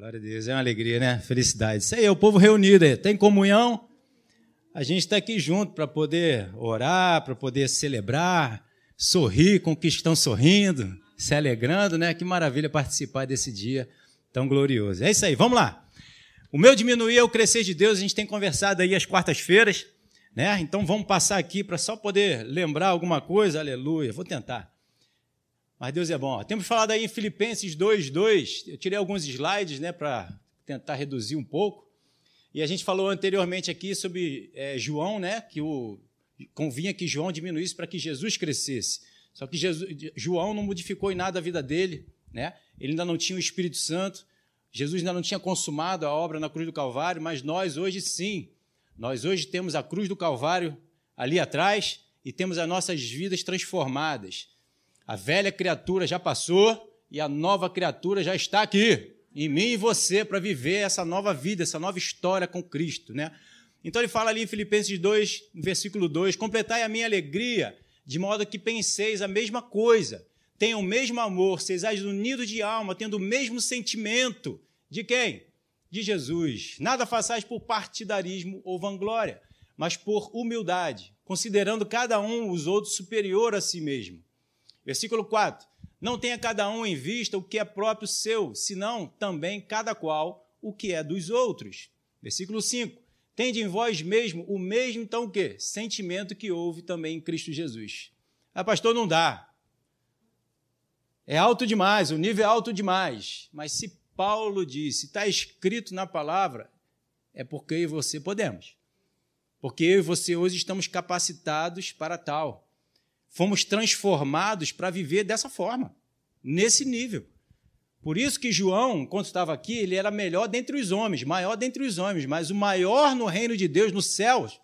Glória a Deus, é uma alegria, né? Felicidade. Isso aí, é o povo reunido. Tem comunhão? A gente está aqui junto para poder orar, para poder celebrar, sorrir com que estão sorrindo, se alegrando, né? Que maravilha participar desse dia tão glorioso. É isso aí, vamos lá. O meu diminuir é o crescer de Deus, a gente tem conversado aí às quartas-feiras, né? Então vamos passar aqui para só poder lembrar alguma coisa, aleluia. Vou tentar. Mas Deus é bom. Temos falado aí em Filipenses 2, 2. Eu tirei alguns slides, né, para tentar reduzir um pouco. E a gente falou anteriormente aqui sobre é, João, né, que o convinha que João diminuísse para que Jesus crescesse. Só que Jesus, João não modificou em nada a vida dele, né? Ele ainda não tinha o Espírito Santo. Jesus ainda não tinha consumado a obra na cruz do Calvário, mas nós hoje sim. Nós hoje temos a cruz do Calvário ali atrás e temos as nossas vidas transformadas. A velha criatura já passou e a nova criatura já está aqui, em mim e você, para viver essa nova vida, essa nova história com Cristo, né? Então ele fala ali em Filipenses 2, versículo 2: Completai a minha alegria, de modo que penseis a mesma coisa, tenham o mesmo amor, sejais unidos de alma, tendo o mesmo sentimento. De quem? De Jesus. Nada façais por partidarismo ou vanglória, mas por humildade, considerando cada um os outros superior a si mesmo. Versículo 4. Não tenha cada um em vista o que é próprio seu, senão também cada qual o que é dos outros. Versículo 5. Tende em vós mesmo o mesmo, então o quê? Sentimento que houve também em Cristo Jesus. Ah, pastor, não dá. É alto demais, o nível é alto demais. Mas se Paulo disse, está escrito na palavra, é porque eu e você podemos. Porque eu e você hoje estamos capacitados para tal. Fomos transformados para viver dessa forma, nesse nível. Por isso que João, quando estava aqui, ele era melhor dentre os homens, maior dentre os homens, mas o maior no reino de Deus, nos céus,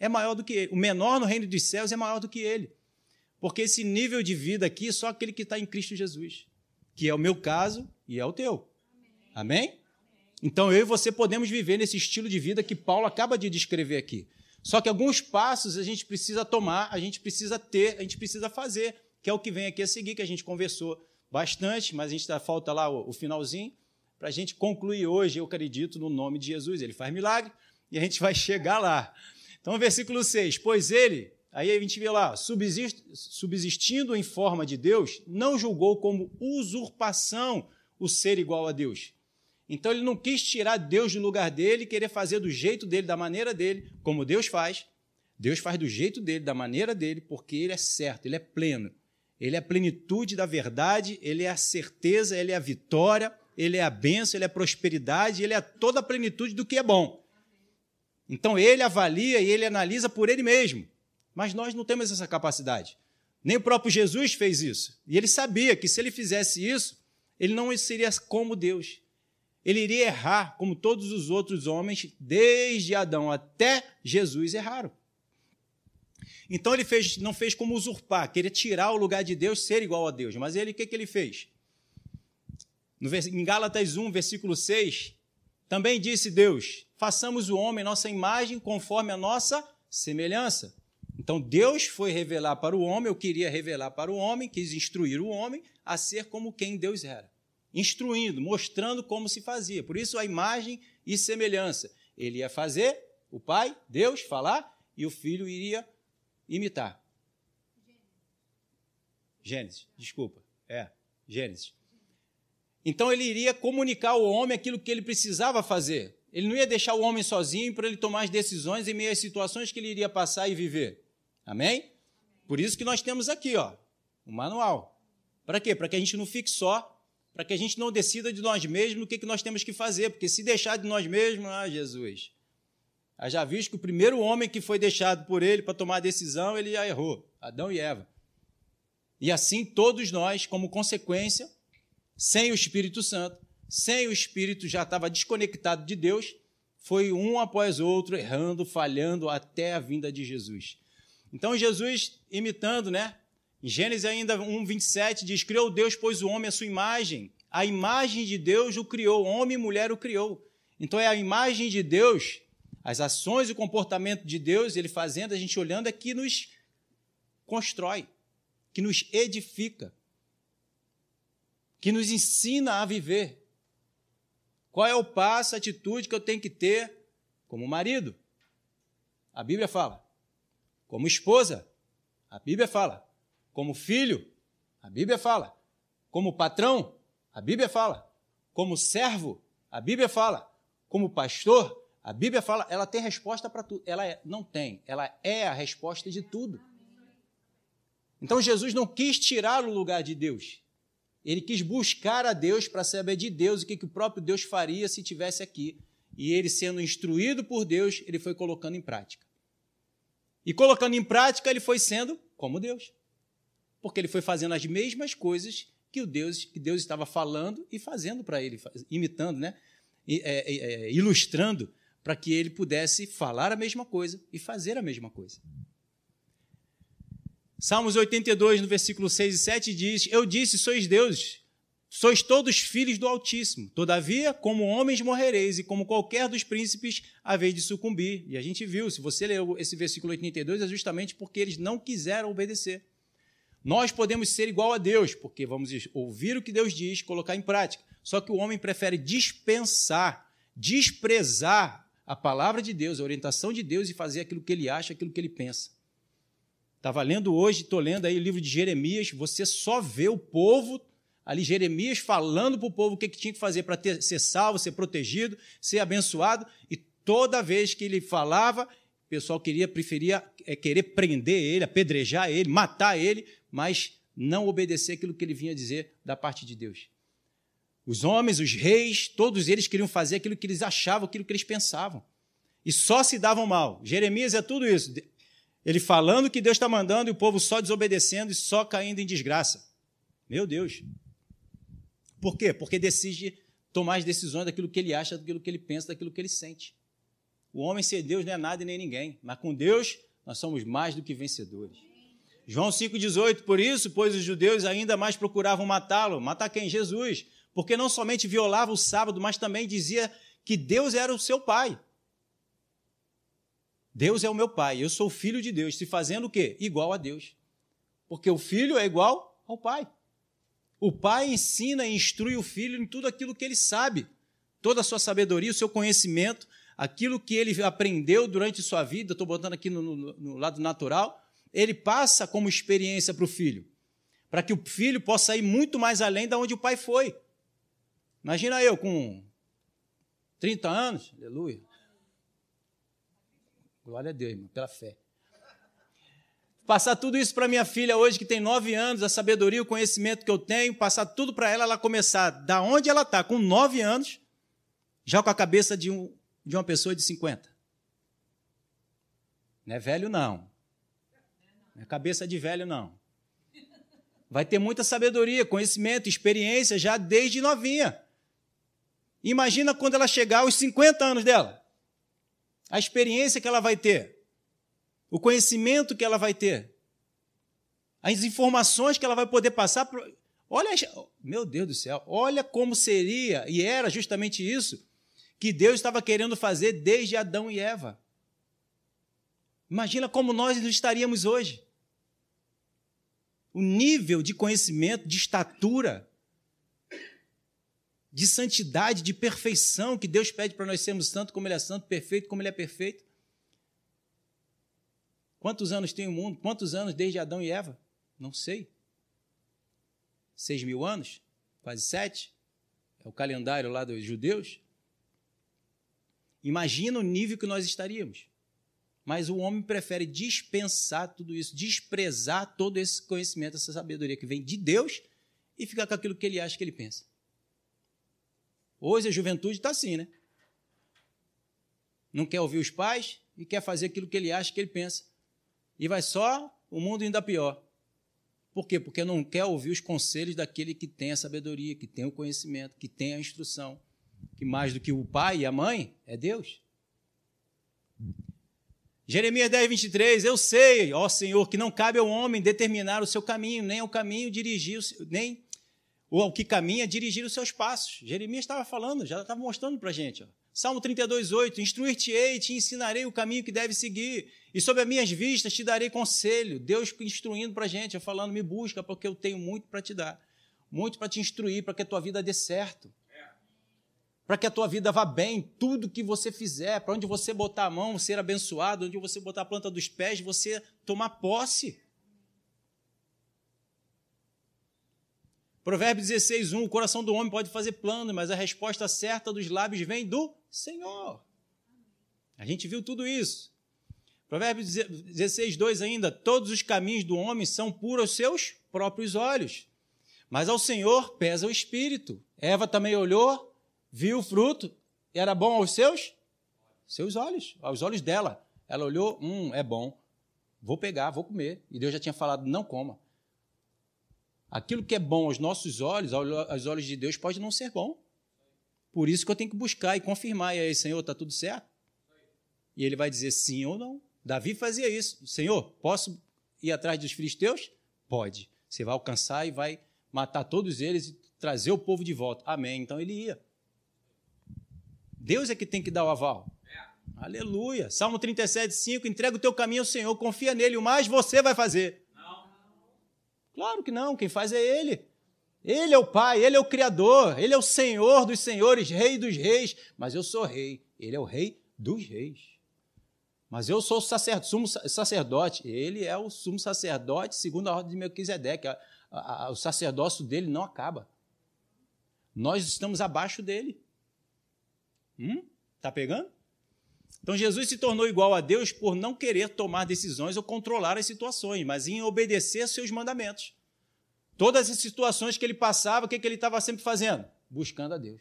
é maior do que ele. O menor no reino dos céus é maior do que ele. Porque esse nível de vida aqui é só aquele que está em Cristo Jesus, que é o meu caso e é o teu. Amém? Então eu e você podemos viver nesse estilo de vida que Paulo acaba de descrever aqui. Só que alguns passos a gente precisa tomar, a gente precisa ter, a gente precisa fazer, que é o que vem aqui a seguir, que a gente conversou bastante, mas a gente tá, falta lá o, o finalzinho, para a gente concluir hoje, eu acredito, no nome de Jesus. Ele faz milagre e a gente vai chegar lá. Então, versículo 6: Pois ele, Aí a gente vê lá, subsistindo em forma de Deus, não julgou como usurpação o ser igual a Deus. Então ele não quis tirar Deus do lugar dele, querer fazer do jeito dele, da maneira dele, como Deus faz. Deus faz do jeito dele, da maneira dele, porque ele é certo, ele é pleno. Ele é a plenitude da verdade, ele é a certeza, ele é a vitória, ele é a bênção, ele é a prosperidade, ele é toda a plenitude do que é bom. Então ele avalia e ele analisa por ele mesmo. Mas nós não temos essa capacidade. Nem o próprio Jesus fez isso. E ele sabia que se ele fizesse isso, ele não seria como Deus. Ele iria errar, como todos os outros homens, desde Adão até Jesus erraram. Então ele fez, não fez como usurpar, querer tirar o lugar de Deus, ser igual a Deus. Mas ele, o que, que ele fez? No, em Gálatas 1, versículo 6, também disse Deus: façamos o homem nossa imagem conforme a nossa semelhança. Então Deus foi revelar para o homem, eu queria revelar para o homem, quis instruir o homem a ser como quem Deus era. Instruindo, mostrando como se fazia. Por isso a imagem e semelhança. Ele ia fazer, o pai, Deus, falar, e o filho iria imitar. Gênesis, desculpa. É, Gênesis. Então ele iria comunicar ao homem aquilo que ele precisava fazer. Ele não ia deixar o homem sozinho para ele tomar as decisões em meio às situações que ele iria passar e viver. Amém? Por isso que nós temos aqui, ó, o manual. Para quê? Para que a gente não fique só, para que a gente não decida de nós mesmos o que, que nós temos que fazer, porque se deixar de nós mesmos, ah, Jesus. Já visto que o primeiro homem que foi deixado por ele para tomar a decisão, ele já errou, Adão e Eva. E assim todos nós, como consequência, sem o Espírito Santo, sem o Espírito já estava desconectado de Deus, foi um após outro errando, falhando até a vinda de Jesus. Então Jesus, imitando, né? Em Gênesis ainda 1, 27, diz: Criou Deus, pois o homem a sua imagem. A imagem de Deus o criou, homem e mulher o criou. Então é a imagem de Deus, as ações e o comportamento de Deus, ele fazendo, a gente olhando, é que nos constrói, que nos edifica, que nos ensina a viver. Qual é o passo, a atitude que eu tenho que ter como marido? A Bíblia fala. Como esposa? A Bíblia fala. Como filho? A Bíblia fala. Como patrão? A Bíblia fala. Como servo? A Bíblia fala. Como pastor? A Bíblia fala. Ela tem resposta para tudo. Ela é, não tem. Ela é a resposta de tudo. Então Jesus não quis tirar o lugar de Deus. Ele quis buscar a Deus para saber de Deus o que, que o próprio Deus faria se tivesse aqui. E ele, sendo instruído por Deus, ele foi colocando em prática. E colocando em prática, ele foi sendo como Deus. Porque ele foi fazendo as mesmas coisas que o Deus que Deus estava falando e fazendo para ele, imitando, né? É, é, é, ilustrando para que ele pudesse falar a mesma coisa e fazer a mesma coisa. Salmos 82, no versículo 6 e 7 diz: Eu disse, sois deuses, sois todos filhos do Altíssimo. Todavia, como homens morrereis, e como qualquer dos príncipes, haveis de sucumbir. E a gente viu, se você leu esse versículo 82, é justamente porque eles não quiseram obedecer. Nós podemos ser igual a Deus, porque vamos ouvir o que Deus diz, colocar em prática. Só que o homem prefere dispensar, desprezar a palavra de Deus, a orientação de Deus e fazer aquilo que ele acha, aquilo que ele pensa. Estava lendo hoje, estou lendo aí o livro de Jeremias, você só vê o povo, ali Jeremias falando para o povo o que, que tinha que fazer para ser salvo, ser protegido, ser abençoado, e toda vez que ele falava, o pessoal queria, preferia é, querer prender ele, apedrejar ele, matar ele, mas não obedecer aquilo que ele vinha dizer da parte de Deus. Os homens, os reis, todos eles queriam fazer aquilo que eles achavam, aquilo que eles pensavam. E só se davam mal. Jeremias é tudo isso. Ele falando que Deus está mandando e o povo só desobedecendo e só caindo em desgraça. Meu Deus. Por quê? Porque decide tomar as decisões daquilo que ele acha, daquilo que ele pensa, daquilo que ele sente. O homem ser Deus não é nada e nem ninguém, mas com Deus nós somos mais do que vencedores. João 5,18, por isso, pois os judeus ainda mais procuravam matá-lo. Matar quem? Jesus. Porque não somente violava o sábado, mas também dizia que Deus era o seu pai. Deus é o meu pai, eu sou filho de Deus, se fazendo o quê? Igual a Deus. Porque o filho é igual ao pai. O pai ensina e instrui o filho em tudo aquilo que ele sabe, toda a sua sabedoria, o seu conhecimento, aquilo que ele aprendeu durante sua vida, estou botando aqui no, no, no lado natural, ele passa como experiência para o filho, para que o filho possa ir muito mais além da onde o pai foi. Imagina eu com 30 anos, aleluia, Glória a Deus, irmão, pela fé. Passar tudo isso para minha filha hoje, que tem nove anos, a sabedoria, o conhecimento que eu tenho, passar tudo para ela, ela começar da onde ela está, com nove anos, já com a cabeça de, um, de uma pessoa de 50. Não é velho, não. É cabeça de velho, não. Vai ter muita sabedoria, conhecimento, experiência já desde novinha. Imagina quando ela chegar aos 50 anos dela a experiência que ela vai ter, o conhecimento que ela vai ter, as informações que ela vai poder passar. Pro... Olha, meu Deus do céu, olha como seria, e era justamente isso, que Deus estava querendo fazer desde Adão e Eva. Imagina como nós estaríamos hoje. O nível de conhecimento, de estatura, de santidade, de perfeição que Deus pede para nós sermos santo como Ele é santo, perfeito como Ele é perfeito. Quantos anos tem o mundo? Quantos anos desde Adão e Eva? Não sei. Seis mil anos? Quase sete? É o calendário lá dos judeus. Imagina o nível que nós estaríamos. Mas o homem prefere dispensar tudo isso, desprezar todo esse conhecimento, essa sabedoria que vem de Deus e ficar com aquilo que ele acha que ele pensa. Hoje a juventude está assim, né? Não quer ouvir os pais e quer fazer aquilo que ele acha que ele pensa. E vai só o mundo ainda pior. Por quê? Porque não quer ouvir os conselhos daquele que tem a sabedoria, que tem o conhecimento, que tem a instrução. Que mais do que o pai e a mãe é Deus. Jeremias 10, 23, eu sei, ó Senhor, que não cabe ao homem determinar o seu caminho, nem o caminho dirigir, nem ou ao que caminha dirigir os seus passos. Jeremias estava falando, já estava mostrando para a gente. Ó. Salmo 32, 8: Instruir-te-ei, te ensinarei o caminho que deve seguir, e sob as minhas vistas te darei conselho. Deus instruindo para a gente, falando: me busca, porque eu tenho muito para te dar, muito para te instruir, para que a tua vida dê certo. Para que a tua vida vá bem, tudo que você fizer, para onde você botar a mão, ser abençoado, onde você botar a planta dos pés, você tomar posse. Provérbios 16, 1, o coração do homem pode fazer plano, mas a resposta certa dos lábios vem do Senhor. A gente viu tudo isso. Provérbios 16, 2 ainda, todos os caminhos do homem são puros aos seus próprios olhos, mas ao Senhor pesa o espírito. Eva também olhou viu o fruto, era bom aos seus seus olhos, aos olhos dela. Ela olhou, hum, é bom. Vou pegar, vou comer. E Deus já tinha falado, não coma. Aquilo que é bom aos nossos olhos, aos olhos de Deus, pode não ser bom. Por isso que eu tenho que buscar e confirmar. E aí, Senhor, está tudo certo? E ele vai dizer sim ou não. Davi fazia isso. Senhor, posso ir atrás dos filisteus? Pode. Você vai alcançar e vai matar todos eles e trazer o povo de volta. Amém. Então ele ia. Deus é que tem que dar o aval. É. Aleluia. Salmo 37, 5. Entrega o teu caminho ao Senhor, confia nele, o mais você vai fazer. Não. Claro que não, quem faz é Ele. Ele é o Pai, Ele é o Criador, Ele é o Senhor dos senhores, Rei dos reis. Mas eu sou rei, Ele é o Rei dos reis. Mas eu sou o sacerdote, sumo sacerdote, Ele é o sumo sacerdote segundo a ordem de Melquisedeque. A, a, a, o sacerdócio dele não acaba. Nós estamos abaixo dele. Hum? Tá pegando? Então Jesus se tornou igual a Deus por não querer tomar decisões ou controlar as situações, mas em obedecer seus mandamentos. Todas as situações que ele passava, o que, que ele estava sempre fazendo? Buscando a Deus.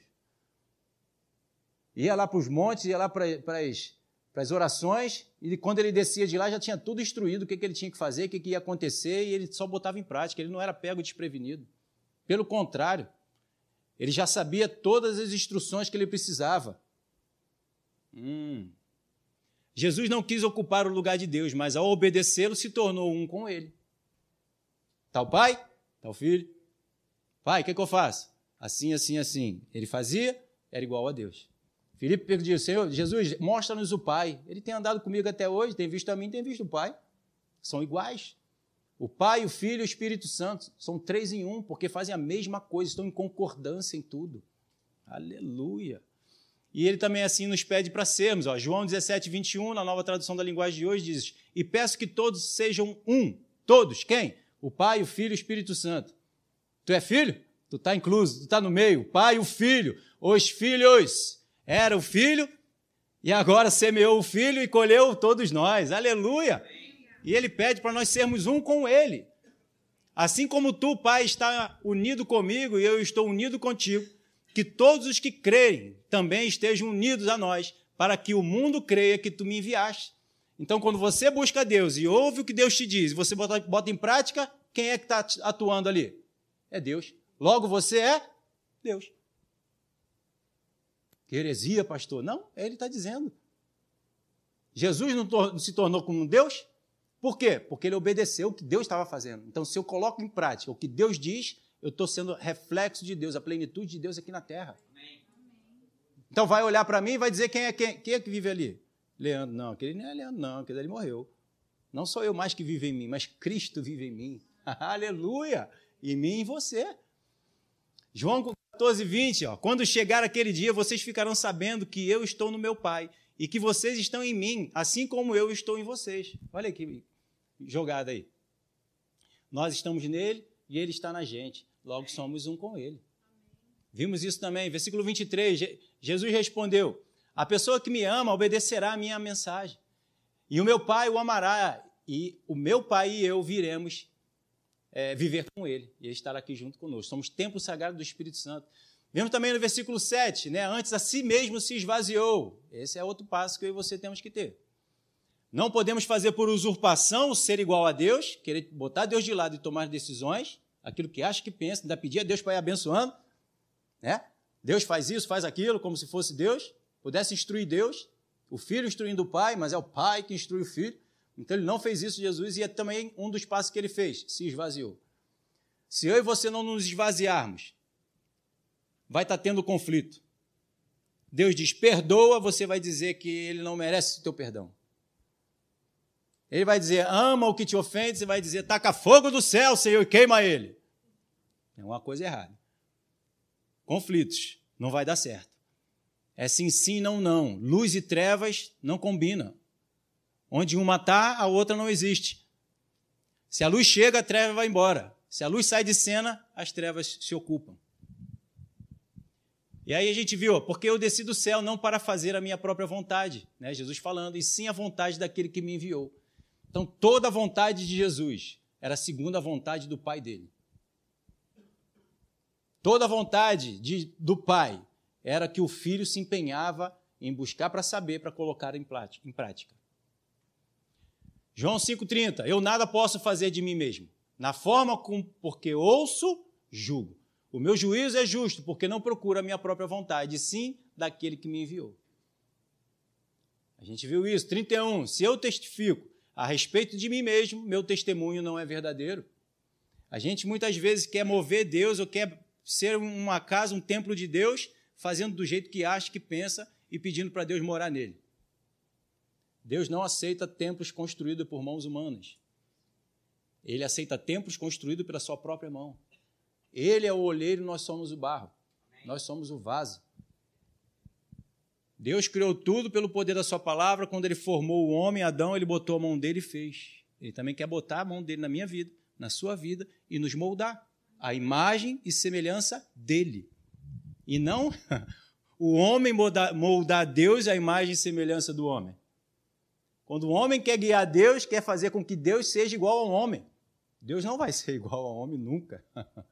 Ia lá para os montes, ia lá para, para, as, para as orações, e quando ele descia de lá já tinha tudo instruído, o que, que ele tinha que fazer, o que, que ia acontecer, e ele só botava em prática, ele não era pego desprevenido. Pelo contrário, ele já sabia todas as instruções que ele precisava. Hum. Jesus não quis ocupar o lugar de Deus, mas ao obedecê-lo se tornou um com ele. O pai, o filho. Pai, o que, que, eu faço? Assim, assim, assim. Ele fazia, era igual a Deus. Filipe pediu, Senhor, Jesus, mostra-nos o Pai. Ele tem andado comigo até hoje, tem visto a mim, tem visto o Pai. São iguais. O Pai, o Filho e o Espírito Santo são três em um, porque fazem a mesma coisa, estão em concordância em tudo. Aleluia. E ele também assim nos pede para sermos. Ó, João 17, 21, na nova tradução da linguagem de hoje, diz: E peço que todos sejam um. Todos. Quem? O Pai, o Filho e o Espírito Santo. Tu é filho? Tu está incluso, tu está no meio. O Pai, o Filho, os filhos. Era o Filho e agora semeou o Filho e colheu todos nós. Aleluia! E ele pede para nós sermos um com Ele. Assim como tu, Pai, está unido comigo e eu estou unido contigo, que todos os que creem também estejam unidos a nós, para que o mundo creia que tu me enviaste. Então, quando você busca Deus e ouve o que Deus te diz, você bota, bota em prática, quem é que está atuando ali? É Deus. Logo, você é Deus. Que heresia, pastor? Não, ele está dizendo. Jesus não se tornou como Deus? Por quê? Porque ele obedeceu o que Deus estava fazendo. Então, se eu coloco em prática o que Deus diz, eu estou sendo reflexo de Deus, a plenitude de Deus aqui na terra. Amém. Então vai olhar para mim e vai dizer quem é, quem, quem é que vive ali? Leandro, não, aquele não é Leandro, não, aquele ali morreu. Não sou eu mais que vive em mim, mas Cristo vive em mim. Aleluia! Em mim e em você. João 14, 20, ó, quando chegar aquele dia, vocês ficarão sabendo que eu estou no meu Pai e que vocês estão em mim, assim como eu estou em vocês. Olha que jogada aí. Nós estamos nele e ele está na gente. Logo somos um com ele. Vimos isso também, versículo 23. Jesus respondeu: A pessoa que me ama obedecerá a minha mensagem. E o meu Pai o amará, e o meu Pai e eu viremos é, viver com ele, e ele estará aqui junto conosco. Somos templo sagrado do Espírito Santo. Vemos também no versículo 7, né? Antes a si mesmo se esvaziou. Esse é outro passo que eu e você temos que ter. Não podemos fazer por usurpação ser igual a Deus, querer botar Deus de lado e tomar decisões, aquilo que acha que pensa, ainda pedir a Deus para ir abençoando, né? Deus faz isso, faz aquilo, como se fosse Deus, pudesse instruir Deus, o filho instruindo o pai, mas é o pai que instrui o filho. Então ele não fez isso, Jesus, e é também um dos passos que ele fez, se esvaziou. Se eu e você não nos esvaziarmos, vai estar tendo conflito. Deus diz: perdoa, você vai dizer que ele não merece o teu perdão. Ele vai dizer, ama o que te ofende, você vai dizer, taca fogo do céu, Senhor, e queima ele. É uma coisa errada. Conflitos, não vai dar certo. É sim, sim, não, não. Luz e trevas não combinam. Onde uma está, a outra não existe. Se a luz chega, a treva vai embora. Se a luz sai de cena, as trevas se ocupam. E aí a gente viu, porque eu desci do céu não para fazer a minha própria vontade, né? Jesus falando, e sim a vontade daquele que me enviou. Então toda a vontade de Jesus era segundo a vontade do Pai dele. Toda a vontade de, do Pai era que o filho se empenhava em buscar para saber, para colocar em prática. João 5,30: Eu nada posso fazer de mim mesmo. Na forma com, porque ouço, julgo. O meu juízo é justo, porque não procura a minha própria vontade, sim daquele que me enviou. A gente viu isso. 31. Se eu testifico a respeito de mim mesmo, meu testemunho não é verdadeiro. A gente muitas vezes quer mover Deus ou quer ser uma casa, um templo de Deus, fazendo do jeito que acha, que pensa e pedindo para Deus morar nele. Deus não aceita templos construídos por mãos humanas. Ele aceita templos construídos pela sua própria mão. Ele é o olheiro, nós somos o barro. Nós somos o vaso. Deus criou tudo pelo poder da sua palavra. Quando ele formou o homem, Adão, ele botou a mão dele e fez. Ele também quer botar a mão dele na minha vida, na sua vida e nos moldar. A imagem e semelhança dele. E não o homem moldar, moldar Deus à imagem e semelhança do homem. Quando o homem quer guiar Deus, quer fazer com que Deus seja igual ao homem. Deus não vai ser igual ao homem nunca.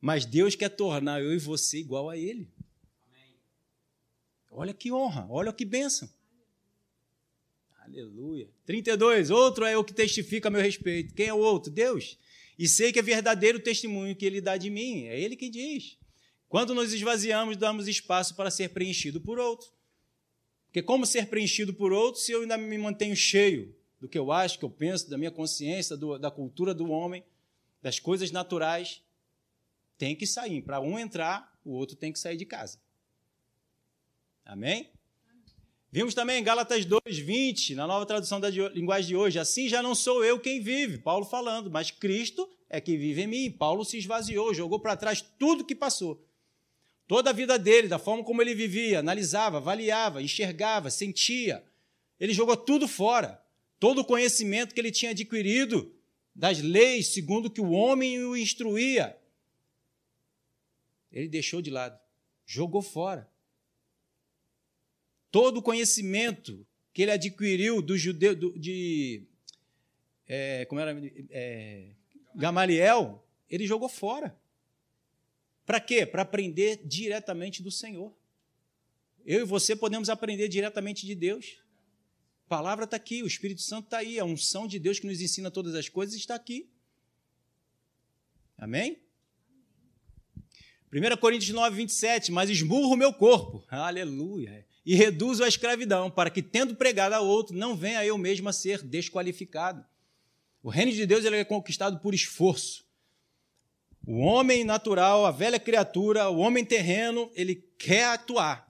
Mas Deus quer tornar eu e você igual a Ele. Olha que honra, olha que bênção. Aleluia. 32. Outro é o que testifica a meu respeito. Quem é o outro? Deus. E sei que é verdadeiro o testemunho que ele dá de mim. É ele quem diz. Quando nos esvaziamos, damos espaço para ser preenchido por outro. Porque como ser preenchido por outros se eu ainda me mantenho cheio do que eu acho, que eu penso, da minha consciência, do, da cultura do homem, das coisas naturais? Tem que sair. Para um entrar, o outro tem que sair de casa. Amém? Vimos também em Gálatas 2, 20, na nova tradução da linguagem de hoje, assim já não sou eu quem vive, Paulo falando, mas Cristo é quem vive em mim. Paulo se esvaziou, jogou para trás tudo que passou Toda a vida dele, da forma como ele vivia, analisava, avaliava, enxergava, sentia. Ele jogou tudo fora. Todo o conhecimento que ele tinha adquirido das leis, segundo que o homem o instruía, ele deixou de lado, jogou fora. Todo o conhecimento que ele adquiriu do judeu, do, de é, como era, é, Gamaliel, ele jogou fora. Para quê? Para aprender diretamente do Senhor. Eu e você podemos aprender diretamente de Deus. A palavra está aqui, o Espírito Santo está aí, a unção de Deus que nos ensina todas as coisas está aqui. Amém? 1 Coríntios 9, 27, mas esmurro o meu corpo, aleluia, e reduzo a escravidão, para que, tendo pregado a outro, não venha eu mesmo a ser desqualificado. O reino de Deus ele é conquistado por esforço. O homem natural, a velha criatura, o homem terreno, ele quer atuar.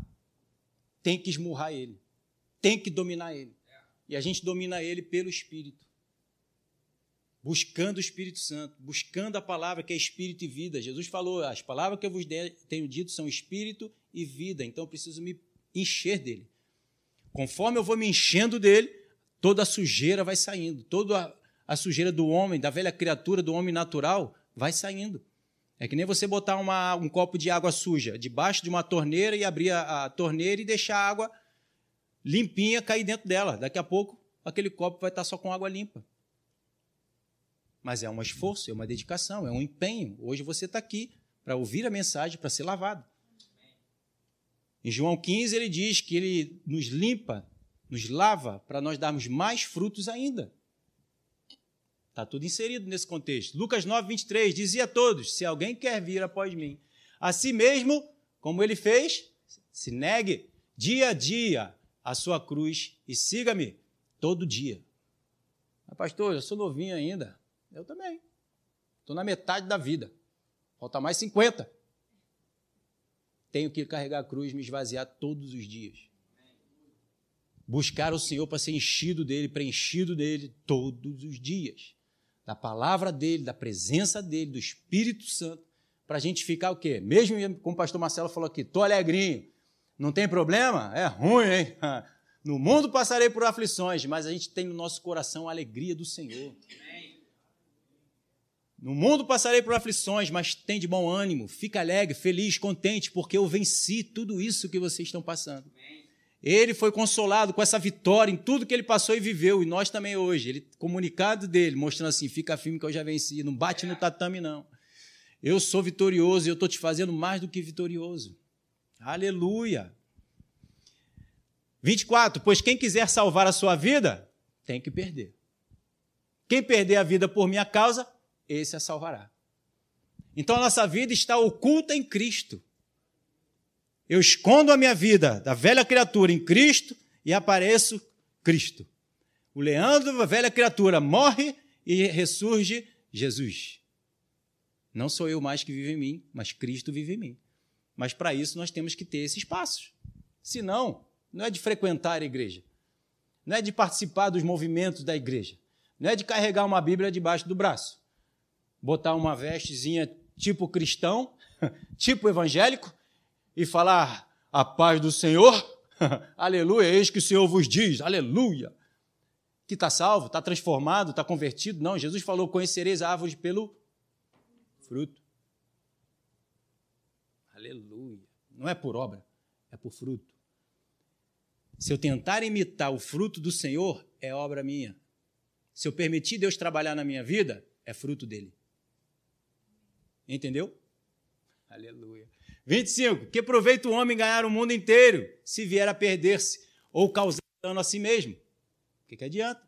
Tem que esmurrar ele. Tem que dominar ele. E a gente domina ele pelo Espírito. Buscando o Espírito Santo, buscando a palavra que é Espírito e vida. Jesus falou: as palavras que eu vos tenho dito são Espírito e vida. Então eu preciso me encher dele. Conforme eu vou me enchendo dele, toda a sujeira vai saindo. Toda a sujeira do homem, da velha criatura, do homem natural, vai saindo. É que nem você botar uma, um copo de água suja debaixo de uma torneira e abrir a, a torneira e deixar a água limpinha cair dentro dela. Daqui a pouco, aquele copo vai estar só com água limpa. Mas é um esforço, é uma dedicação, é um empenho. Hoje você está aqui para ouvir a mensagem, para ser lavado. Em João 15, ele diz que ele nos limpa, nos lava, para nós darmos mais frutos ainda. Está tudo inserido nesse contexto. Lucas 9, 23, dizia a todos: Se alguém quer vir após mim, a si mesmo, como ele fez, se negue dia a dia a sua cruz e siga-me todo dia. Mas, pastor, eu sou novinho ainda. Eu também. Estou na metade da vida. Falta mais 50. Tenho que carregar a cruz, me esvaziar todos os dias. Buscar o Senhor para ser enchido dele, preenchido dele todos os dias da palavra dele, da presença dele, do Espírito Santo, para a gente ficar o quê? Mesmo como o pastor Marcelo falou aqui, tô alegrinho. Não tem problema? É ruim, hein? No mundo passarei por aflições, mas a gente tem no nosso coração a alegria do Senhor. No mundo passarei por aflições, mas tem de bom ânimo, fica alegre, feliz, contente, porque eu venci tudo isso que vocês estão passando. Ele foi consolado com essa vitória em tudo que ele passou e viveu, e nós também hoje. Ele comunicado dele, mostrando assim: fica firme que eu já venci, não bate no tatame, não. Eu sou vitorioso e eu estou te fazendo mais do que vitorioso. Aleluia. 24. Pois quem quiser salvar a sua vida, tem que perder. Quem perder a vida por minha causa, esse a salvará. Então a nossa vida está oculta em Cristo. Eu escondo a minha vida da velha criatura em Cristo e apareço Cristo. O Leandro, a velha criatura, morre e ressurge Jesus. Não sou eu mais que vive em mim, mas Cristo vive em mim. Mas para isso nós temos que ter esses passos. Senão, não é de frequentar a igreja, não é de participar dos movimentos da igreja, não é de carregar uma Bíblia debaixo do braço, botar uma vestezinha tipo cristão, tipo evangélico, e falar a paz do Senhor, aleluia, eis que o Senhor vos diz, aleluia, que está salvo, está transformado, está convertido. Não, Jesus falou: conhecereis a árvore pelo fruto. Aleluia. Não é por obra, é por fruto. Se eu tentar imitar o fruto do Senhor, é obra minha. Se eu permitir Deus trabalhar na minha vida, é fruto dele. Entendeu? Aleluia. 25. Que proveita o homem ganhar o mundo inteiro se vier a perder-se ou causar dano a si mesmo? O que, que adianta?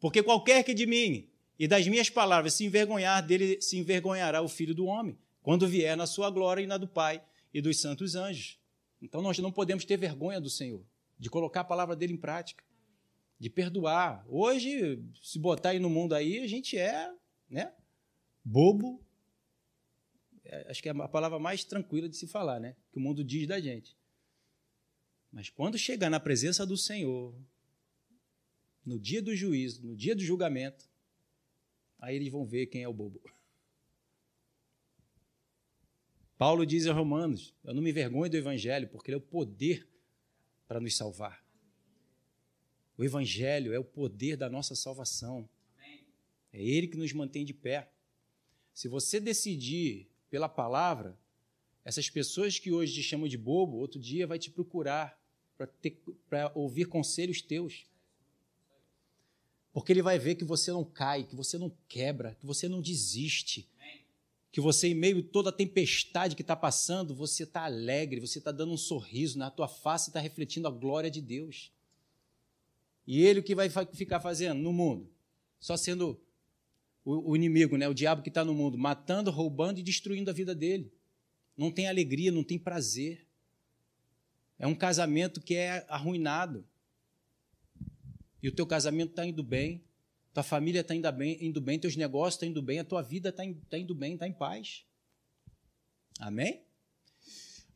Porque qualquer que de mim e das minhas palavras se envergonhar, dele se envergonhará o filho do homem, quando vier na sua glória e na do Pai e dos santos anjos. Então nós não podemos ter vergonha do Senhor, de colocar a palavra dele em prática, de perdoar. Hoje, se botar aí no mundo aí, a gente é, né, bobo, acho que é a palavra mais tranquila de se falar, né? Que o mundo diz da gente. Mas quando chegar na presença do Senhor, no dia do juízo, no dia do julgamento, aí eles vão ver quem é o bobo. Paulo diz aos Romanos: Eu não me vergonho do Evangelho, porque ele é o poder para nos salvar. O Evangelho é o poder da nossa salvação. É ele que nos mantém de pé. Se você decidir pela palavra, essas pessoas que hoje te chamam de bobo, outro dia vai te procurar para ouvir conselhos teus. Porque ele vai ver que você não cai, que você não quebra, que você não desiste. Que você, em meio a toda a tempestade que está passando, você está alegre, você está dando um sorriso, na tua face está refletindo a glória de Deus. E ele o que vai ficar fazendo no mundo? Só sendo o, o inimigo, né? o diabo que está no mundo, matando, roubando e destruindo a vida dele. Não tem alegria, não tem prazer. É um casamento que é arruinado. E o teu casamento está indo bem, tua família está indo bem, indo bem, teus negócios estão indo bem, a tua vida está tá indo bem, está em paz. Amém?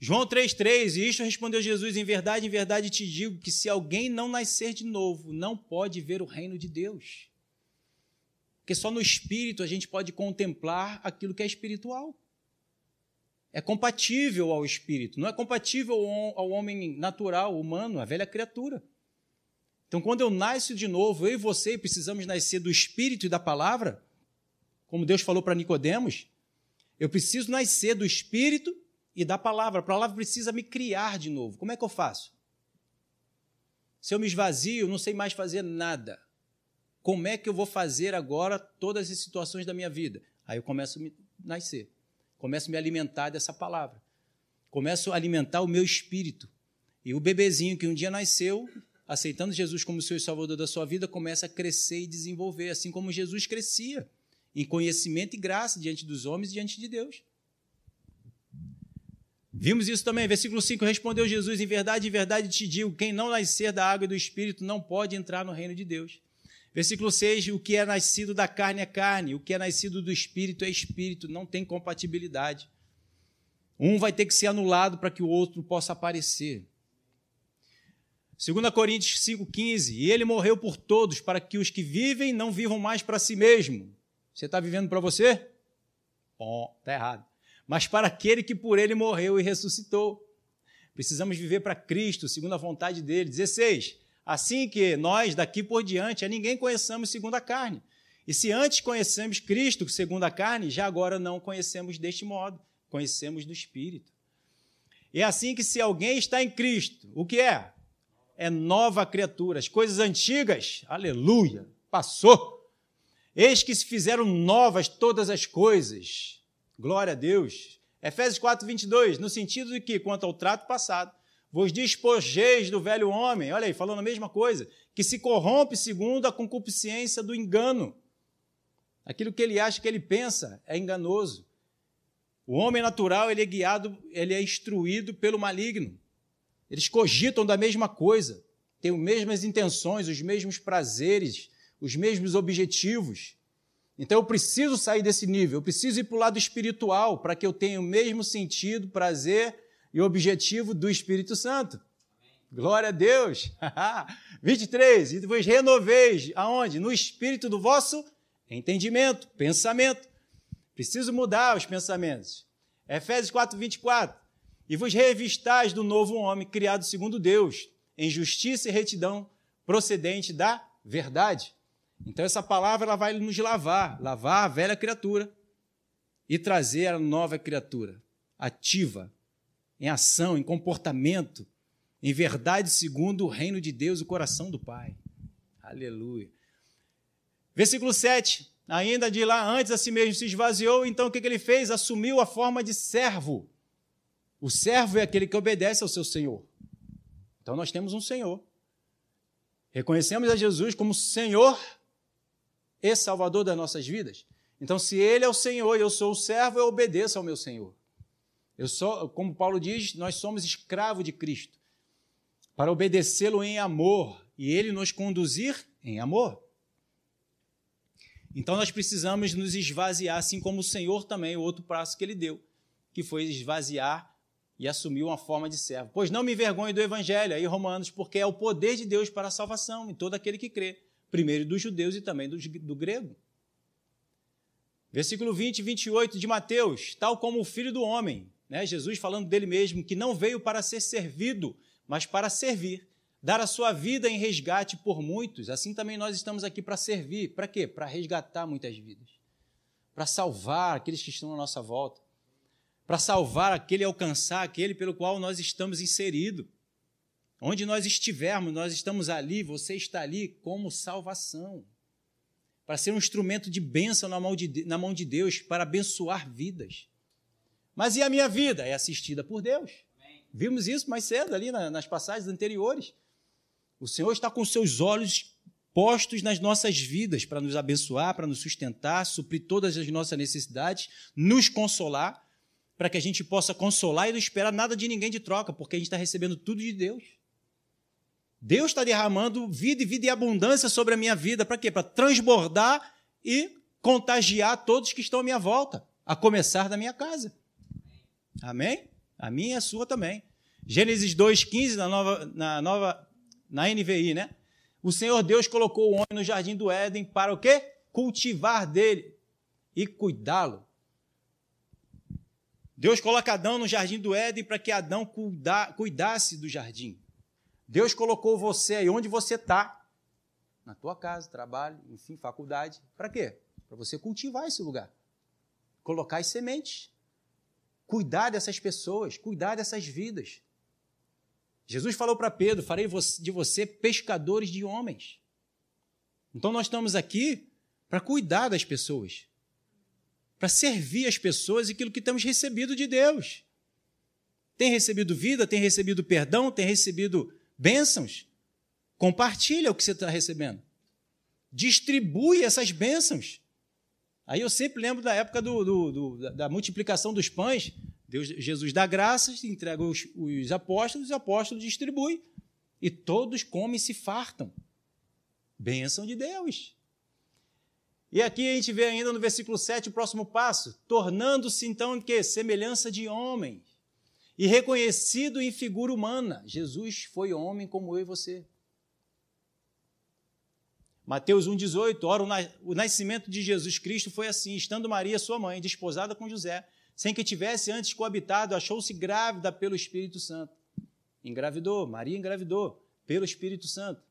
João 3,3, e isto respondeu Jesus: Em verdade, em verdade te digo que se alguém não nascer de novo, não pode ver o reino de Deus. Porque só no espírito a gente pode contemplar aquilo que é espiritual. É compatível ao espírito, não é compatível ao homem natural, humano, a velha criatura. Então, quando eu nasço de novo, eu e você precisamos nascer do espírito e da palavra, como Deus falou para Nicodemos, eu preciso nascer do espírito e da palavra. A palavra precisa me criar de novo. Como é que eu faço? Se eu me esvazio, não sei mais fazer nada. Como é que eu vou fazer agora todas as situações da minha vida? Aí eu começo a me nascer, começo a me alimentar dessa palavra, começo a alimentar o meu espírito. E o bebezinho que um dia nasceu, aceitando Jesus como seu salvador da sua vida, começa a crescer e desenvolver, assim como Jesus crescia, em conhecimento e graça diante dos homens e diante de Deus. Vimos isso também, versículo 5: Respondeu Jesus: Em verdade, em verdade te digo: quem não nascer da água e do espírito não pode entrar no reino de Deus. Versículo 6: O que é nascido da carne é carne, o que é nascido do espírito é espírito, não tem compatibilidade. Um vai ter que ser anulado para que o outro possa aparecer. 2 Coríntios 5,15: E ele morreu por todos, para que os que vivem não vivam mais para si mesmo. Você está vivendo para você? Bom, está errado. mas para aquele que por ele morreu e ressuscitou. Precisamos viver para Cristo, segundo a vontade dele. 16. Assim que nós, daqui por diante, a ninguém conheçamos segundo a carne. E se antes conhecemos Cristo segundo a carne, já agora não conhecemos deste modo, conhecemos do Espírito. E é assim que se alguém está em Cristo, o que é? É nova criatura. As coisas antigas, aleluia, passou. Eis que se fizeram novas todas as coisas. Glória a Deus. Efésios 4, 22, no sentido de que, quanto ao trato passado, vos despojeis do velho homem, olha aí, falando a mesma coisa, que se corrompe segundo a concupiscência do engano. Aquilo que ele acha que ele pensa é enganoso. O homem natural, ele é guiado, ele é instruído pelo maligno. Eles cogitam da mesma coisa, têm as mesmas intenções, os mesmos prazeres, os mesmos objetivos. Então eu preciso sair desse nível, eu preciso ir para o lado espiritual para que eu tenha o mesmo sentido, prazer e objetivo do Espírito Santo. Glória a Deus! 23. E vos renoveis aonde? No espírito do vosso entendimento, pensamento. Preciso mudar os pensamentos. Efésios 4, 24. E vos revistais do novo homem, criado segundo Deus, em justiça e retidão, procedente da verdade. Então, essa palavra ela vai nos lavar, lavar a velha criatura e trazer a nova criatura, ativa, em ação, em comportamento, em verdade segundo o reino de Deus, o coração do Pai. Aleluia. Versículo 7. Ainda de lá antes a si mesmo se esvaziou, então o que, que ele fez? Assumiu a forma de servo. O servo é aquele que obedece ao seu Senhor. Então nós temos um Senhor. Reconhecemos a Jesus como Senhor e Salvador das nossas vidas. Então, se Ele é o Senhor e eu sou o servo, eu obedeço ao meu Senhor. Eu sou, como Paulo diz, nós somos escravos de Cristo para obedecê-lo em amor e Ele nos conduzir em amor. Então nós precisamos nos esvaziar, assim como o Senhor também, o outro passo que ele deu, que foi esvaziar e assumir uma forma de servo. Pois não me envergonhe do Evangelho, aí Romanos, porque é o poder de Deus para a salvação em todo aquele que crê, primeiro dos judeus e também do, do grego. Versículo 20 e 28 de Mateus, tal como o filho do homem, né? Jesus falando dele mesmo, que não veio para ser servido, mas para servir dar a sua vida em resgate por muitos, assim também nós estamos aqui para servir. Para quê? Para resgatar muitas vidas. Para salvar aqueles que estão à nossa volta. Para salvar aquele, alcançar aquele pelo qual nós estamos inseridos. Onde nós estivermos, nós estamos ali, você está ali como salvação. Para ser um instrumento de bênção na mão de, na mão de Deus, para abençoar vidas. Mas e a minha vida? É assistida por Deus. Vimos isso mais cedo ali nas passagens anteriores. O Senhor está com seus olhos postos nas nossas vidas para nos abençoar, para nos sustentar, suprir todas as nossas necessidades, nos consolar, para que a gente possa consolar e não esperar nada de ninguém de troca, porque a gente está recebendo tudo de Deus. Deus está derramando vida e vida e abundância sobre a minha vida. Para quê? Para transbordar e contagiar todos que estão à minha volta, a começar da minha casa. Amém? A minha e a sua também. Gênesis 2,15, na nova, na nova na NVI, né? O Senhor Deus colocou o homem no jardim do Éden para o quê? Cultivar dele e cuidá-lo. Deus coloca Adão no jardim do Éden para que Adão cuida, cuidasse do jardim. Deus colocou você aí onde você está, na tua casa, trabalho, enfim, faculdade. Para quê? Para você cultivar esse lugar. Colocar as sementes. Cuidar dessas pessoas, cuidar dessas vidas. Jesus falou para Pedro: farei de você pescadores de homens. Então nós estamos aqui para cuidar das pessoas, para servir as pessoas aquilo que temos recebido de Deus. Tem recebido vida, tem recebido perdão, tem recebido bênçãos. Compartilha o que você está recebendo. Distribui essas bênçãos. Aí eu sempre lembro da época do, do, do, da multiplicação dos pães. Deus, Jesus dá graças, entrega os, os apóstolos, os apóstolos distribuem. E todos comem e se fartam. Bênção de Deus. E aqui a gente vê ainda no versículo 7 o próximo passo, tornando-se então em que? Semelhança de homens. E reconhecido em figura humana. Jesus foi homem como eu e você. Mateus 1,18, ora, o nascimento de Jesus Cristo foi assim, estando Maria, sua mãe, desposada com José, sem que tivesse antes coabitado, achou-se grávida pelo Espírito Santo. Engravidou, Maria engravidou pelo Espírito Santo.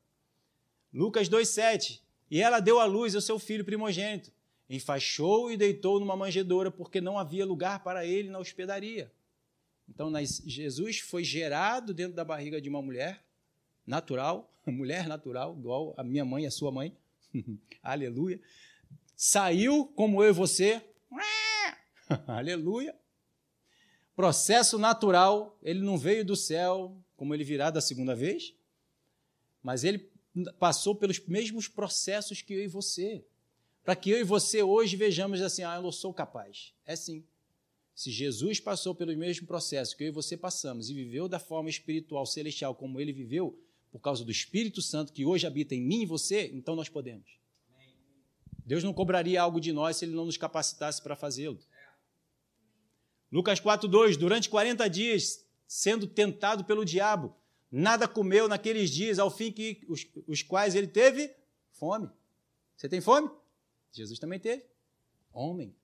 Lucas 2,7. E ela deu à luz ao seu filho primogênito, enfaixou e deitou numa manjedoura, porque não havia lugar para ele na hospedaria. Então, Jesus foi gerado dentro da barriga de uma mulher natural, mulher natural, igual a minha mãe e a sua mãe. Aleluia. Saiu como eu e você. Aleluia. Processo natural, ele não veio do céu como ele virá da segunda vez, mas ele passou pelos mesmos processos que eu e você. Para que eu e você hoje vejamos assim, ah, eu não sou capaz. É sim. Se Jesus passou pelos mesmos processos que eu e você passamos e viveu da forma espiritual celestial como ele viveu, por causa do Espírito Santo que hoje habita em mim e você, então nós podemos. Deus não cobraria algo de nós se ele não nos capacitasse para fazê-lo. Lucas 4:2, durante 40 dias sendo tentado pelo diabo, nada comeu naqueles dias, ao fim que os, os quais ele teve fome. Você tem fome? Jesus também teve. Homem,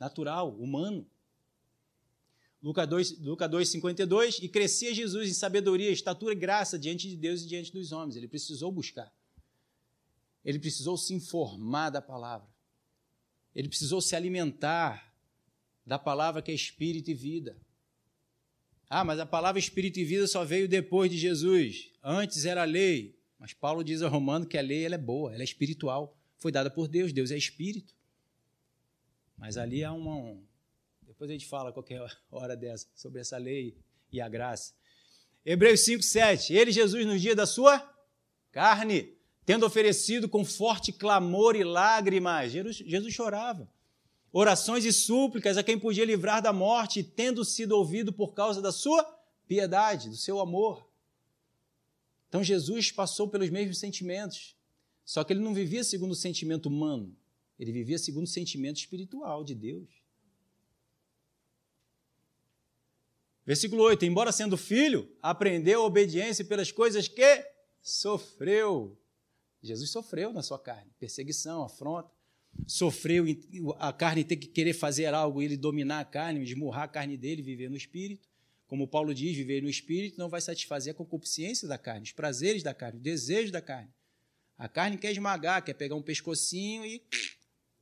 natural, humano. Lucas 2, Lucas 2, 52, e crescia Jesus em sabedoria, estatura e graça diante de Deus e diante dos homens. Ele precisou buscar. Ele precisou se informar da palavra. Ele precisou se alimentar da palavra que é espírito e vida. Ah, mas a palavra espírito e vida só veio depois de Jesus. Antes era a lei. Mas Paulo diz ao Romano que a lei ela é boa, ela é espiritual. Foi dada por Deus, Deus é espírito. Mas ali há uma, depois a gente fala qualquer hora dessa sobre essa lei e a graça. Hebreus 5, 7. Ele, Jesus, no dia da sua carne, tendo oferecido com forte clamor e lágrimas, Jesus chorava. Orações e súplicas a quem podia livrar da morte, tendo sido ouvido por causa da sua piedade, do seu amor. Então Jesus passou pelos mesmos sentimentos, só que ele não vivia segundo o sentimento humano, ele vivia segundo o sentimento espiritual de Deus. Versículo 8: Embora sendo filho, aprendeu a obediência pelas coisas que sofreu. Jesus sofreu na sua carne, perseguição, afronta. Sofreu a carne ter que querer fazer algo, ele dominar a carne, esmurrar a carne dele, viver no espírito. Como Paulo diz, viver no espírito não vai satisfazer a concupiscência da carne, os prazeres da carne, o desejo da carne. A carne quer esmagar, quer pegar um pescocinho e,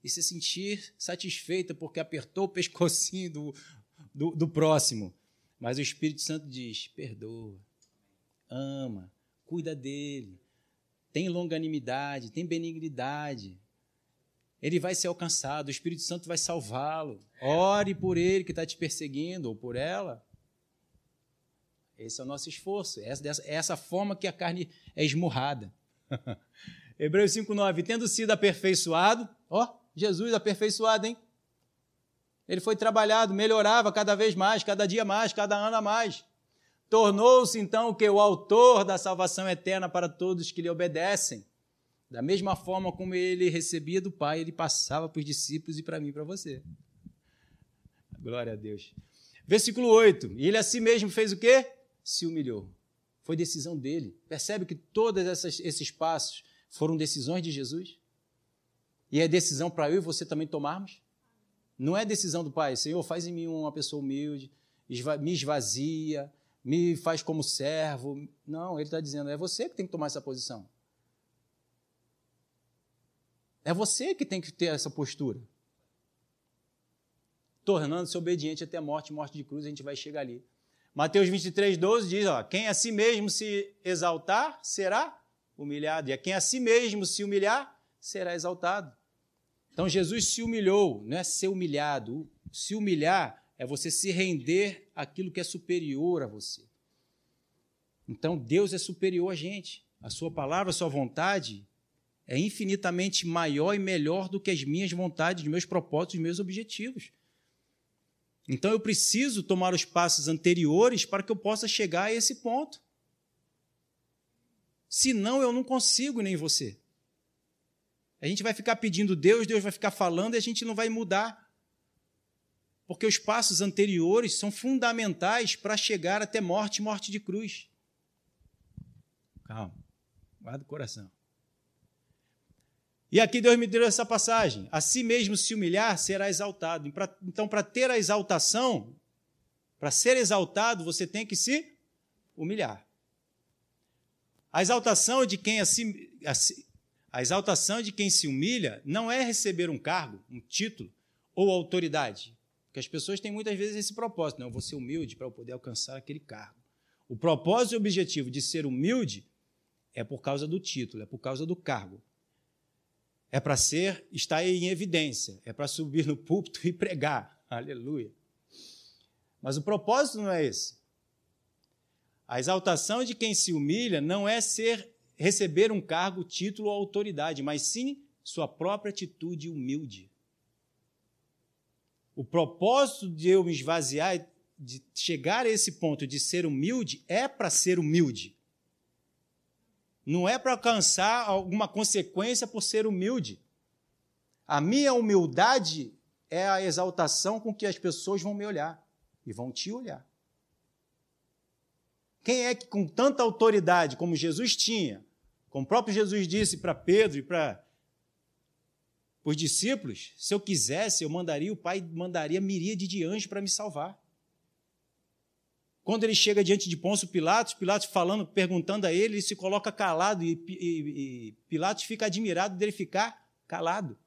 e se sentir satisfeita porque apertou o pescocinho do, do, do próximo. Mas o Espírito Santo diz: perdoa, ama, cuida dele, tem longanimidade, tem benignidade. Ele vai ser alcançado, o Espírito Santo vai salvá-lo. Ore por ele que está te perseguindo, ou por ela. Esse é o nosso esforço. É essa, forma que a carne é esmurrada. Hebreus 5,9. Tendo sido aperfeiçoado, ó, Jesus aperfeiçoado, hein? Ele foi trabalhado, melhorava cada vez mais, cada dia mais, cada ano a mais. Tornou-se então o que o autor da salvação eterna para todos que lhe obedecem. Da mesma forma como ele recebia do Pai, ele passava para os discípulos e para mim e para você. Glória a Deus. Versículo 8. E ele a si mesmo fez o quê? Se humilhou. Foi decisão dele. Percebe que todos esses passos foram decisões de Jesus? E é decisão para eu e você também tomarmos? Não é decisão do Pai, Senhor, faz em mim uma pessoa humilde, me esvazia, me faz como servo. Não, ele está dizendo, é você que tem que tomar essa posição. É você que tem que ter essa postura. Tornando-se obediente até a morte, morte de cruz, a gente vai chegar ali. Mateus 23, 12 diz: ó, quem a si mesmo se exaltar, será humilhado. E a quem a si mesmo se humilhar, será exaltado. Então Jesus se humilhou, não é ser humilhado. Se humilhar é você se render àquilo que é superior a você. Então Deus é superior a gente. A sua palavra, a sua vontade é infinitamente maior e melhor do que as minhas vontades, os meus propósitos, os meus objetivos. Então eu preciso tomar os passos anteriores para que eu possa chegar a esse ponto. Senão eu não consigo nem você. A gente vai ficar pedindo Deus, Deus vai ficar falando e a gente não vai mudar. Porque os passos anteriores são fundamentais para chegar até morte morte de cruz. Calma, guarda o coração. E aqui Deus me deu essa passagem: a si mesmo se humilhar, será exaltado. Então, para ter a exaltação, para ser exaltado, você tem que se humilhar. A exaltação de quem assim, a exaltação de quem se humilha não é receber um cargo, um título ou autoridade. Porque as pessoas têm muitas vezes esse propósito, não, eu vou ser humilde para eu poder alcançar aquele cargo. O propósito e objetivo de ser humilde é por causa do título, é por causa do cargo. É para ser, estar em evidência, é para subir no púlpito e pregar. Aleluia. Mas o propósito não é esse. A exaltação de quem se humilha não é ser receber um cargo, título ou autoridade, mas sim sua própria atitude humilde. O propósito de eu me esvaziar, de chegar a esse ponto de ser humilde, é para ser humilde. Não é para alcançar alguma consequência por ser humilde. A minha humildade é a exaltação com que as pessoas vão me olhar e vão te olhar. Quem é que, com tanta autoridade como Jesus tinha, como o próprio Jesus disse para Pedro e para os discípulos, se eu quisesse, eu mandaria, o Pai mandaria miríade de anjos para me salvar. Quando ele chega diante de Pôncio Pilatos, Pilatos falando, perguntando a ele, ele se coloca calado e, e, e Pilatos fica admirado dele ficar calado.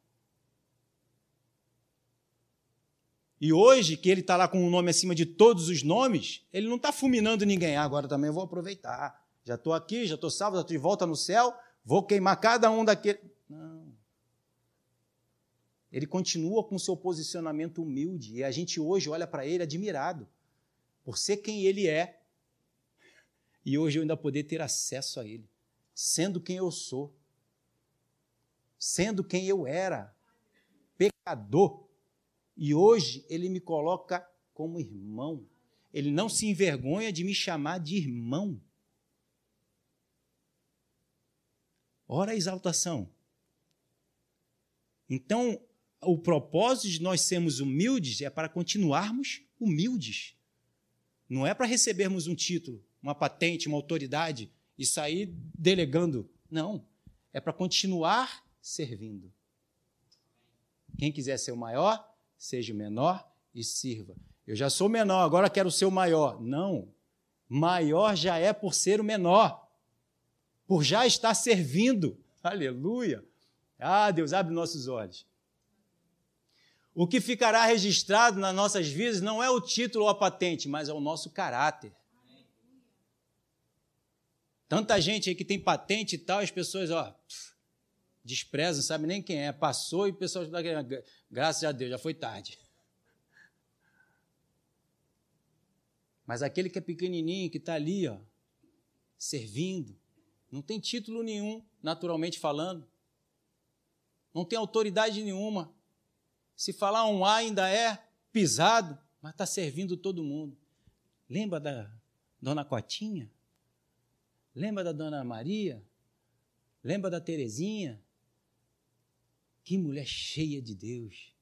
E hoje, que ele está lá com o um nome acima de todos os nomes, ele não está fulminando ninguém. Ah, agora também vou aproveitar. Já estou aqui, já estou salvo, já estou de volta no céu, vou queimar cada um daqueles. Não. Ele continua com seu posicionamento humilde e a gente hoje olha para ele admirado por ser quem ele é. E hoje eu ainda poder ter acesso a ele, sendo quem eu sou, sendo quem eu era, pecador e hoje ele me coloca como irmão. Ele não se envergonha de me chamar de irmão. Ora a exaltação. Então, o propósito de nós sermos humildes é para continuarmos humildes. Não é para recebermos um título, uma patente, uma autoridade e sair delegando. Não. É para continuar servindo. Quem quiser ser o maior, seja menor e sirva. Eu já sou menor, agora quero ser o maior. Não. Maior já é por ser o menor, por já estar servindo. Aleluia. Ah, Deus, abre nossos olhos. O que ficará registrado nas nossas vidas não é o título ou a patente, mas é o nosso caráter. Tanta gente aí que tem patente e tal, as pessoas, ó, desprezam, não sabe nem quem é. Passou e o pessoal está graças a Deus, já foi tarde. Mas aquele que é pequenininho, que está ali, ó, servindo, não tem título nenhum, naturalmente falando, não tem autoridade nenhuma. Se falar um A ainda é pisado, mas está servindo todo mundo. Lembra da dona Cotinha? Lembra da dona Maria? Lembra da Terezinha? Que mulher cheia de Deus.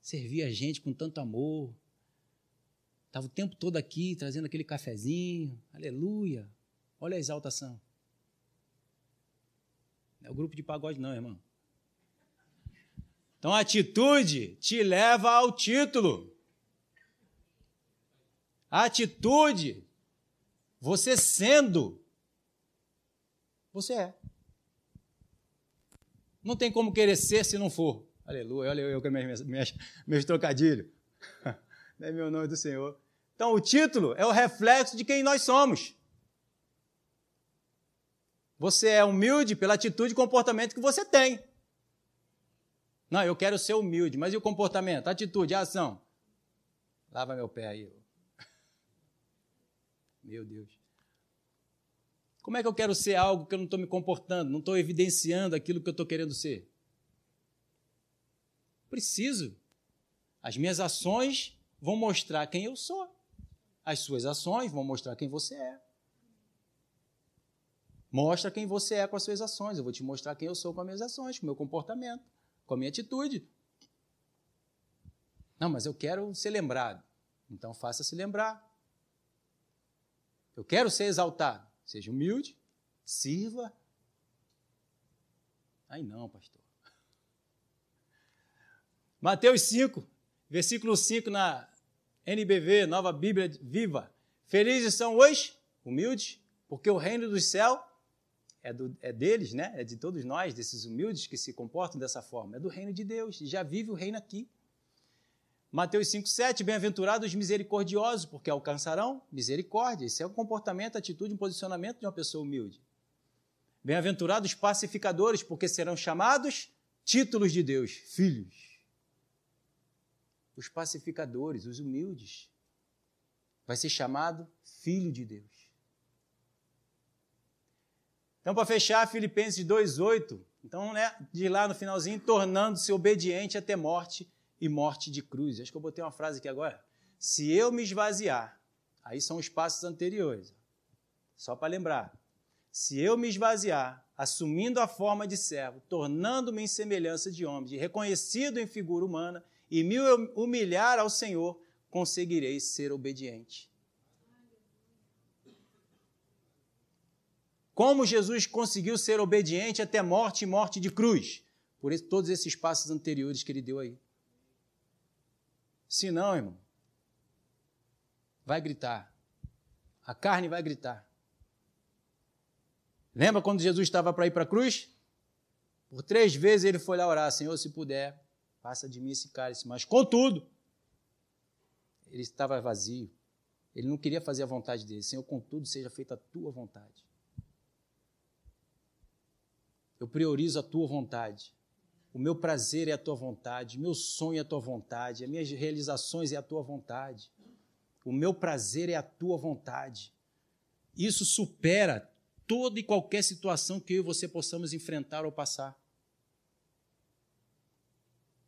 Servia a gente com tanto amor. Estava o tempo todo aqui trazendo aquele cafezinho. Aleluia. Olha a exaltação. Não é o grupo de pagode, não, irmão. Então a atitude te leva ao título. A atitude, você sendo, você é. Não tem como querer ser se não for. Aleluia, olha eu com meus, meus, meus trocadilhos. Não é meu nome do Senhor. Então, o título é o reflexo de quem nós somos. Você é humilde pela atitude e comportamento que você tem. Não, eu quero ser humilde, mas e o comportamento? A atitude, a ação? Lava meu pé aí. Meu Deus. Como é que eu quero ser algo que eu não estou me comportando, não estou evidenciando aquilo que eu estou querendo ser? Preciso. As minhas ações vão mostrar quem eu sou. As suas ações vão mostrar quem você é. Mostra quem você é com as suas ações. Eu vou te mostrar quem eu sou com as minhas ações, com o meu comportamento, com a minha atitude. Não, mas eu quero ser lembrado. Então faça-se lembrar. Eu quero ser exaltado. Seja humilde, sirva. Aí não, pastor. Mateus 5, versículo 5 na NBV, Nova Bíblia Viva. Felizes são os humildes, porque o reino do céu é, do, é deles, né? É de todos nós, desses humildes que se comportam dessa forma. É do reino de Deus, já vive o reino aqui. Mateus 5,7, bem-aventurados os misericordiosos, porque alcançarão misericórdia. Esse é o comportamento, atitude e posicionamento de uma pessoa humilde. Bem-aventurados os pacificadores, porque serão chamados títulos de Deus, filhos. Os pacificadores, os humildes, vai ser chamado filho de Deus. Então, para fechar, Filipenses 2,8. Então, né, de lá no finalzinho, tornando-se obediente até morte e morte de cruz. Acho que eu botei uma frase aqui agora. Se eu me esvaziar, aí são os passos anteriores. Só para lembrar. Se eu me esvaziar, assumindo a forma de servo, tornando-me em semelhança de homem, reconhecido em figura humana, e me humilhar ao Senhor, conseguirei ser obediente. Como Jesus conseguiu ser obediente até morte e morte de cruz? Por todos esses passos anteriores que ele deu aí. Se não, irmão, vai gritar. A carne vai gritar. Lembra quando Jesus estava para ir para a cruz? Por três vezes ele foi lá orar: Senhor, se puder, passa de mim esse cálice. Mas, contudo, ele estava vazio. Ele não queria fazer a vontade dele. Senhor, contudo, seja feita a tua vontade. Eu priorizo a tua vontade. O meu prazer é a tua vontade, meu sonho é a tua vontade, as minhas realizações é a tua vontade. O meu prazer é a tua vontade. Isso supera toda e qualquer situação que eu e você possamos enfrentar ou passar.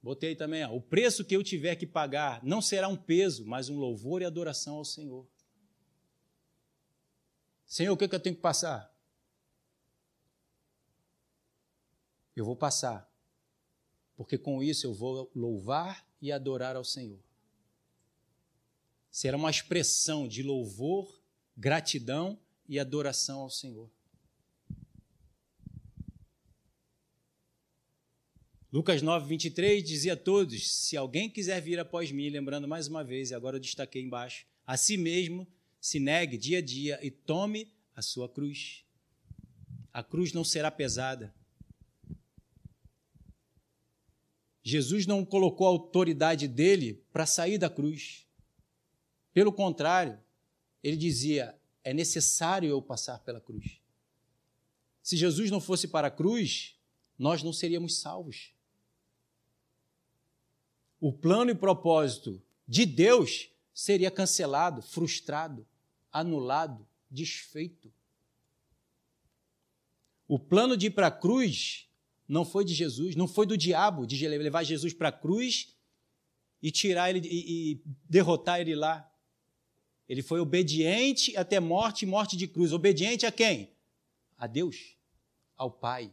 Botei também, ó, o preço que eu tiver que pagar não será um peso, mas um louvor e adoração ao Senhor. Senhor, o que, é que eu tenho que passar? eu vou passar, porque com isso eu vou louvar e adorar ao Senhor. Será uma expressão de louvor, gratidão e adoração ao Senhor. Lucas 9, 23 dizia a todos: Se alguém quiser vir após mim, lembrando mais uma vez, e agora eu destaquei embaixo, a si mesmo se negue dia a dia e tome a sua cruz. A cruz não será pesada. Jesus não colocou a autoridade dele para sair da cruz. Pelo contrário, ele dizia: é necessário eu passar pela cruz. Se Jesus não fosse para a cruz, nós não seríamos salvos. O plano e propósito de Deus seria cancelado, frustrado, anulado, desfeito. O plano de ir para a cruz não foi de Jesus, não foi do diabo de levar Jesus para a cruz e tirar ele e, e, derrotar ele lá. Ele foi obediente até morte e morte de cruz. Obediente a quem? A Deus, ao Pai.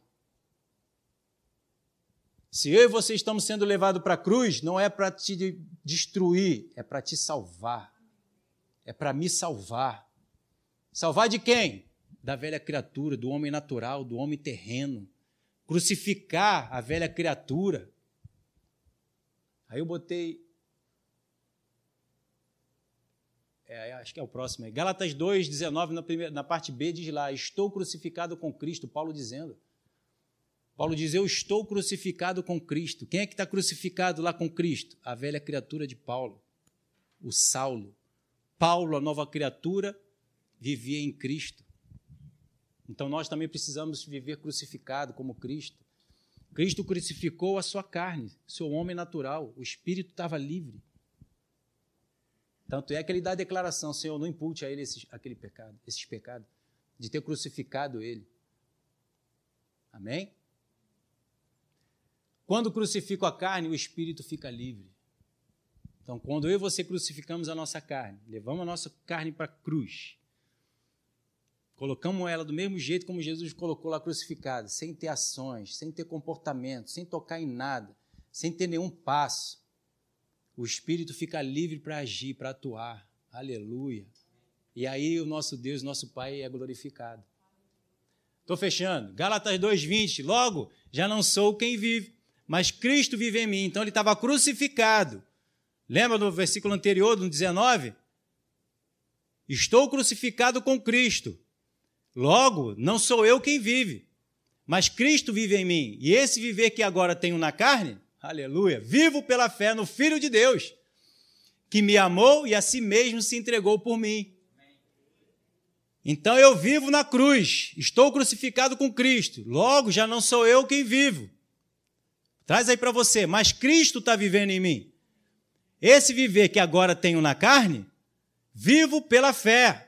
Se eu e você estamos sendo levados para a cruz, não é para te destruir, é para te salvar. É para me salvar. Salvar de quem? Da velha criatura, do homem natural, do homem terreno crucificar a velha criatura. Aí eu botei. É, acho que é o próximo. Gálatas 2, 19, na, primeira, na parte B, diz lá: Estou crucificado com Cristo. Paulo dizendo. Paulo diz: Eu estou crucificado com Cristo. Quem é que está crucificado lá com Cristo? A velha criatura de Paulo, o Saulo. Paulo, a nova criatura, vivia em Cristo. Então nós também precisamos viver crucificado como Cristo. Cristo crucificou a sua carne, seu homem natural, o espírito estava livre. Tanto é que ele dá a declaração: Senhor, não impute a ele esses, aquele pecado, esses pecados, de ter crucificado ele. Amém? Quando crucifico a carne, o espírito fica livre. Então, quando eu e você crucificamos a nossa carne, levamos a nossa carne para a cruz, Colocamos ela do mesmo jeito como Jesus colocou lá crucificada, sem ter ações, sem ter comportamento, sem tocar em nada, sem ter nenhum passo. O Espírito fica livre para agir, para atuar. Aleluia. E aí o nosso Deus, nosso Pai é glorificado. Estou fechando. Gálatas 2,20. Logo, já não sou quem vive, mas Cristo vive em mim. Então ele estava crucificado. Lembra do versículo anterior, do 19? Estou crucificado com Cristo. Logo, não sou eu quem vive, mas Cristo vive em mim. E esse viver que agora tenho na carne, aleluia, vivo pela fé no Filho de Deus, que me amou e a si mesmo se entregou por mim. Então eu vivo na cruz, estou crucificado com Cristo. Logo, já não sou eu quem vivo. Traz aí para você, mas Cristo está vivendo em mim. Esse viver que agora tenho na carne, vivo pela fé.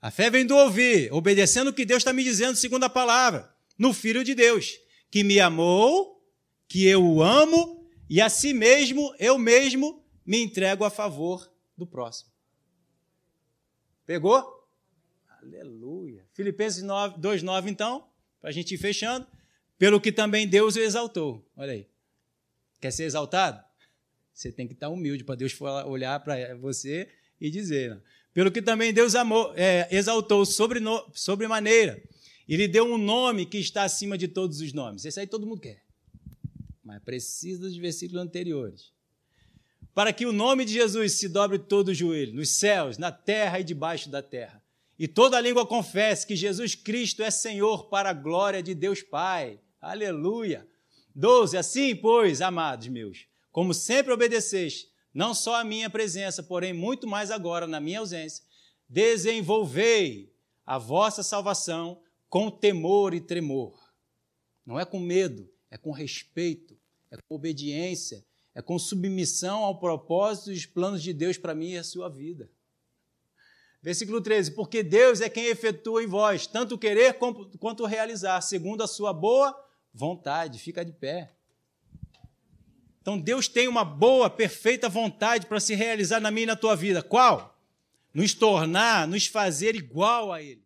A fé vem do ouvir, obedecendo o que Deus está me dizendo, segundo a palavra, no Filho de Deus, que me amou, que eu o amo, e a si mesmo, eu mesmo, me entrego a favor do próximo. Pegou? Aleluia. Filipenses 2,9, então, para a gente ir fechando. Pelo que também Deus o exaltou. Olha aí. Quer ser exaltado? Você tem que estar humilde para Deus olhar para você e dizer. Né? Pelo que também Deus amou, é, exaltou sobre, sobre maneira. E lhe deu um nome que está acima de todos os nomes. Esse aí todo mundo quer. Mas precisa dos versículos anteriores. Para que o nome de Jesus se dobre todo o joelho, nos céus, na terra e debaixo da terra e toda língua confesse que Jesus Cristo é Senhor para a glória de Deus Pai. Aleluia. 12. Assim, pois, amados meus, como sempre obedeceste, não só a minha presença, porém muito mais agora na minha ausência, desenvolvei a vossa salvação com temor e tremor. Não é com medo, é com respeito, é com obediência, é com submissão ao propósito e os planos de Deus para mim e a sua vida. Versículo 13: Porque Deus é quem efetua em vós, tanto querer quanto realizar, segundo a sua boa vontade. Fica de pé. Então Deus tem uma boa, perfeita vontade para se realizar na minha e na tua vida. Qual? Nos tornar, nos fazer igual a Ele.